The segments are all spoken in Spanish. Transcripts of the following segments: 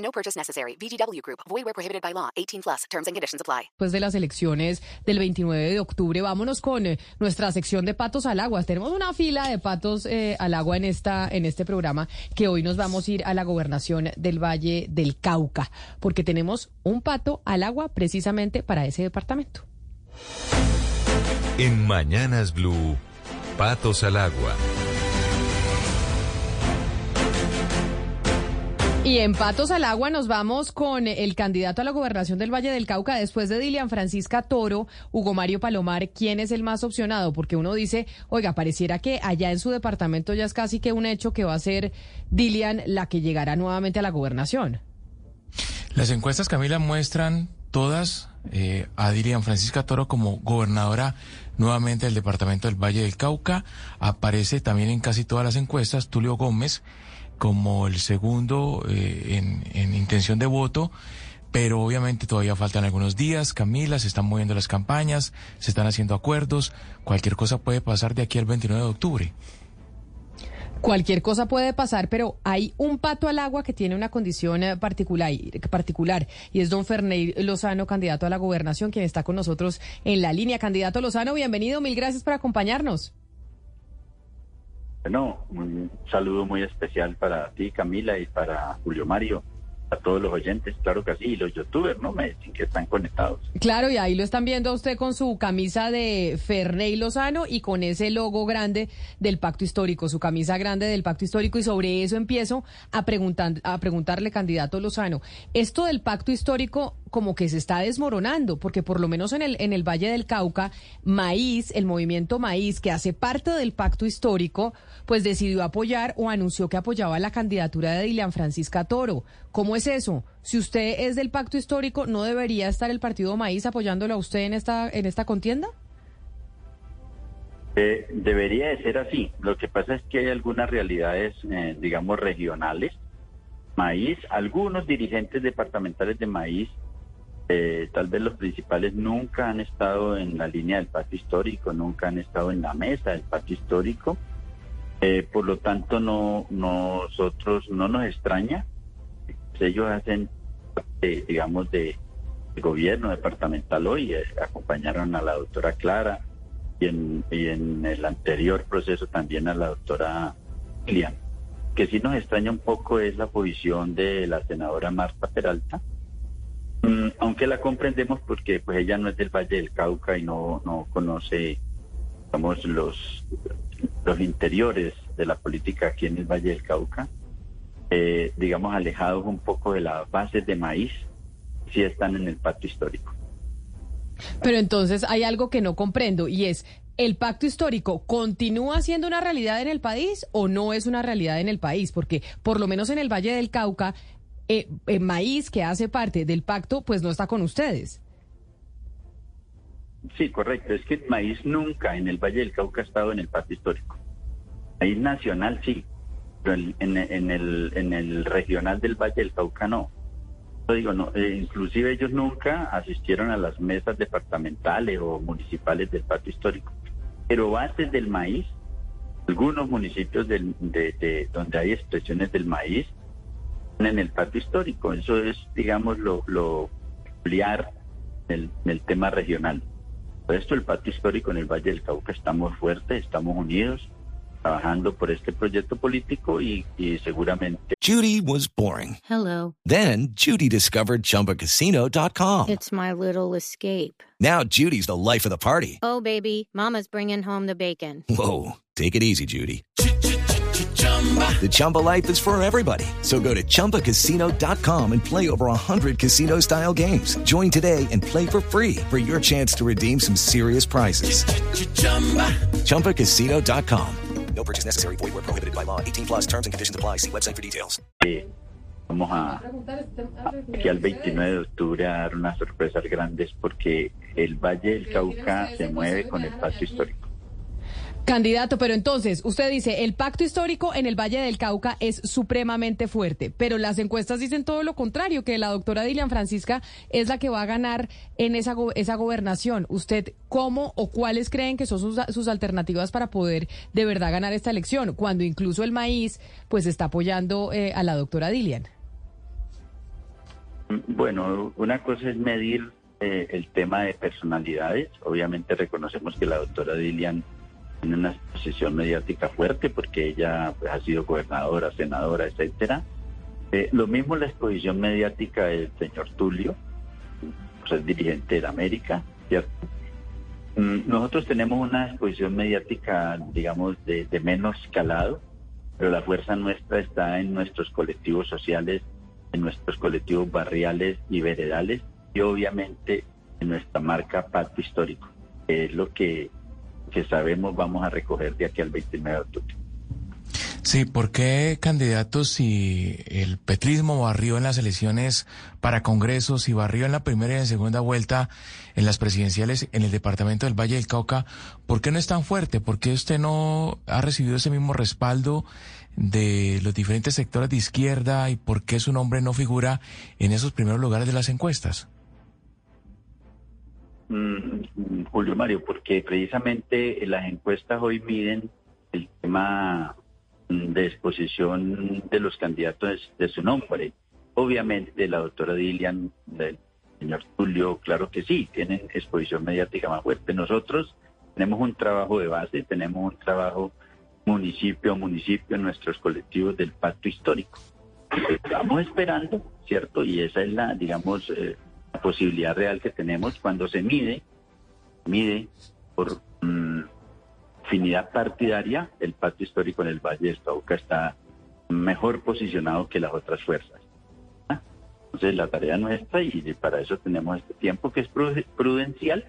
No purchase necessary. VGW Group. Void where prohibited by law. 18 plus. Terms and conditions apply. Después de las elecciones del 29 de octubre, vámonos con eh, nuestra sección de patos al agua. Tenemos una fila de patos eh, al agua en esta en este programa que hoy nos vamos a ir a la gobernación del Valle del Cauca porque tenemos un pato al agua precisamente para ese departamento. En Mañanas Blue, Patos al Agua. Y en Patos al Agua nos vamos con el candidato a la gobernación del Valle del Cauca después de Dilian Francisca Toro, Hugo Mario Palomar. ¿Quién es el más opcionado? Porque uno dice, oiga, pareciera que allá en su departamento ya es casi que un hecho que va a ser Dilian la que llegará nuevamente a la gobernación. Las encuestas, Camila, muestran todas eh, a Dilian Francisca Toro como gobernadora nuevamente del departamento del Valle del Cauca. Aparece también en casi todas las encuestas Tulio Gómez como el segundo eh, en, en intención de voto pero obviamente todavía faltan algunos días. Camila, se están moviendo las campañas, se están haciendo acuerdos. Cualquier cosa puede pasar de aquí al 29 de octubre. Cualquier cosa puede pasar, pero hay un pato al agua que tiene una condición eh, particular, particular y es don Ferney Lozano, candidato a la gobernación, quien está con nosotros en la línea. Candidato Lozano, bienvenido, mil gracias por acompañarnos. Bueno, un saludo muy especial para ti, Camila, y para Julio Mario a todos los oyentes, claro que sí, y los youtubers, ¿no? Me dicen que están conectados. Claro, y ahí lo están viendo a usted con su camisa de Ferney Lozano y con ese logo grande del Pacto Histórico, su camisa grande del Pacto Histórico, y sobre eso empiezo a, preguntar, a preguntarle, candidato Lozano, esto del Pacto Histórico como que se está desmoronando, porque por lo menos en el, en el Valle del Cauca, Maíz, el movimiento Maíz, que hace parte del Pacto Histórico, pues decidió apoyar o anunció que apoyaba la candidatura de Dilian Francisca Toro. ¿Cómo es eso? Si usted es del pacto histórico, ¿no debería estar el partido Maíz apoyándolo a usted en esta, en esta contienda? Eh, debería de ser así. Lo que pasa es que hay algunas realidades, eh, digamos, regionales. Maíz, algunos dirigentes departamentales de Maíz, eh, tal vez los principales, nunca han estado en la línea del pacto histórico, nunca han estado en la mesa del pacto histórico. Eh, por lo tanto, no nosotros no nos extraña ellos hacen, eh, digamos, de, gobierno departamental hoy, acompañaron a la doctora Clara y en, y en el anterior proceso también a la doctora Lilian. Que sí nos extraña un poco es la posición de la senadora Marta Peralta, aunque la comprendemos porque pues ella no es del Valle del Cauca y no, no conoce, digamos, los, los interiores de la política aquí en el Valle del Cauca eh, digamos, alejados un poco de las bases de maíz, si están en el pacto histórico. Pero entonces hay algo que no comprendo y es, ¿el pacto histórico continúa siendo una realidad en el país o no es una realidad en el país? Porque por lo menos en el Valle del Cauca, eh, eh, maíz que hace parte del pacto, pues no está con ustedes. Sí, correcto. Es que maíz nunca en el Valle del Cauca ha estado en el pacto histórico. Maíz nacional sí, en, en, el, en el regional del Valle del Cauca no. Digo, no, eh, inclusive ellos nunca asistieron a las mesas departamentales o municipales del patio histórico. Pero bases del maíz, algunos municipios del, de, donde hay expresiones del maíz, en el patio histórico. Eso es, digamos, lo, lo ampliar el, el tema regional. Por esto el patio histórico en el Valle del Cauca estamos fuertes, estamos unidos trabajando por este proyecto político y, y seguramente. Judy was boring. Hello. Then Judy discovered ChumbaCasino.com. It's my little escape. Now Judy's the life of the party. Oh baby, Mama's bringing home the bacon. Whoa, take it easy, Judy. The Chumba life is for everybody. So go to ChumbaCasino.com and play over 100 casino style games. Join today and play for free for your chance to redeem some serious prizes. ChumbaCasino.com. No purchase necessary. Void where prohibited by law. 18 plus terms and conditions apply. See website for details. Eh, vamos a, aquí al 29 de octubre a dar unas sorpresas grandes porque el Valle del Cauca se mueve con el pacto histórico. Candidato, pero entonces, usted dice, el pacto histórico en el Valle del Cauca es supremamente fuerte, pero las encuestas dicen todo lo contrario, que la doctora Dilian Francisca es la que va a ganar en esa, esa gobernación. ¿Usted cómo o cuáles creen que son sus, sus alternativas para poder de verdad ganar esta elección? Cuando incluso el maíz pues está apoyando eh, a la doctora Dilian. Bueno, una cosa es medir eh, el tema de personalidades. Obviamente reconocemos que la doctora Dilian tiene una posición mediática fuerte porque ella pues, ha sido gobernadora, senadora, etcétera. Eh, lo mismo la exposición mediática del señor Tulio, pues, es dirigente de América, ¿cierto? Mm, nosotros tenemos una exposición mediática, digamos, de, de menos calado, pero la fuerza nuestra está en nuestros colectivos sociales, en nuestros colectivos barriales y veredales y obviamente en nuestra marca Pacto Histórico, que es lo que, que sabemos vamos a recoger de aquí al 29 de octubre. Sí, ¿por qué candidatos si el petrismo barrió en las elecciones para congresos y barrió en la primera y en segunda vuelta en las presidenciales en el departamento del Valle del Cauca? ¿Por qué no es tan fuerte? ¿Por qué usted no ha recibido ese mismo respaldo de los diferentes sectores de izquierda y por qué su nombre no figura en esos primeros lugares de las encuestas? Mm, Julio Mario, porque precisamente las encuestas hoy miden el tema de exposición de los candidatos de su nombre. Obviamente la doctora Dilian, del señor Tulio, claro que sí, tienen exposición mediática más fuerte. Nosotros tenemos un trabajo de base, tenemos un trabajo municipio a municipio en nuestros colectivos del pacto histórico. Estamos esperando, ¿cierto? Y esa es la, digamos, eh, posibilidad real que tenemos cuando se mide, mide por mm, afinidad partidaria, el pacto histórico en el Valle del Cauca está mejor posicionado que las otras fuerzas. Entonces la tarea nuestra, y para eso tenemos este tiempo que es prudencial,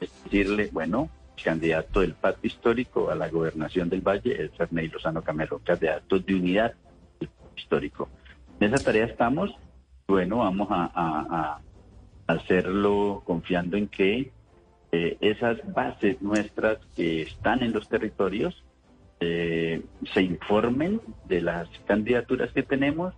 es decirle, bueno, el candidato del pacto histórico a la gobernación del Valle es Ferney Lozano Camelo, candidato de unidad histórico. En esa tarea estamos, bueno, vamos a hacerlo confiando en que eh, esas bases nuestras que están en los territorios eh, se informen de las candidaturas que tenemos,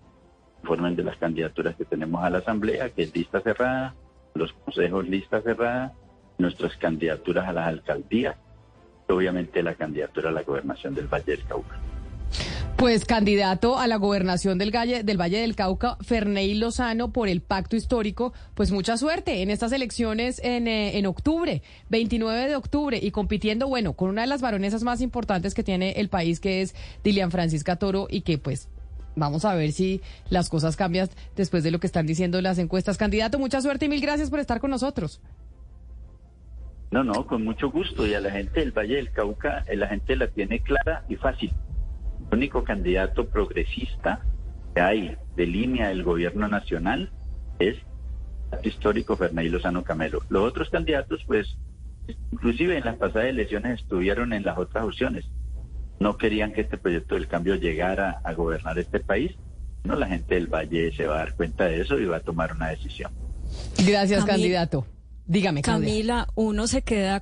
informen de las candidaturas que tenemos a la Asamblea, que es lista cerrada, los consejos lista cerrada, nuestras candidaturas a las alcaldías, obviamente la candidatura a la gobernación del Valle del Cauca. Pues candidato a la gobernación del Valle, del Valle del Cauca, Ferney Lozano, por el pacto histórico, pues mucha suerte en estas elecciones en, eh, en octubre, 29 de octubre, y compitiendo, bueno, con una de las varonesas más importantes que tiene el país, que es Dilian Francisca Toro, y que pues vamos a ver si las cosas cambian después de lo que están diciendo las encuestas. Candidato, mucha suerte y mil gracias por estar con nosotros. No, no, con mucho gusto. Y a la gente del Valle del Cauca, eh, la gente la tiene clara y fácil. El único candidato progresista que hay de línea del gobierno nacional es el histórico Fernando Lozano Camelo. Los otros candidatos, pues, inclusive en las pasadas elecciones estuvieron en las otras opciones. No querían que este proyecto del cambio llegara a gobernar este país. No, la gente del Valle se va a dar cuenta de eso y va a tomar una decisión. Gracias, candidato. Dígame, Camila, uno se queda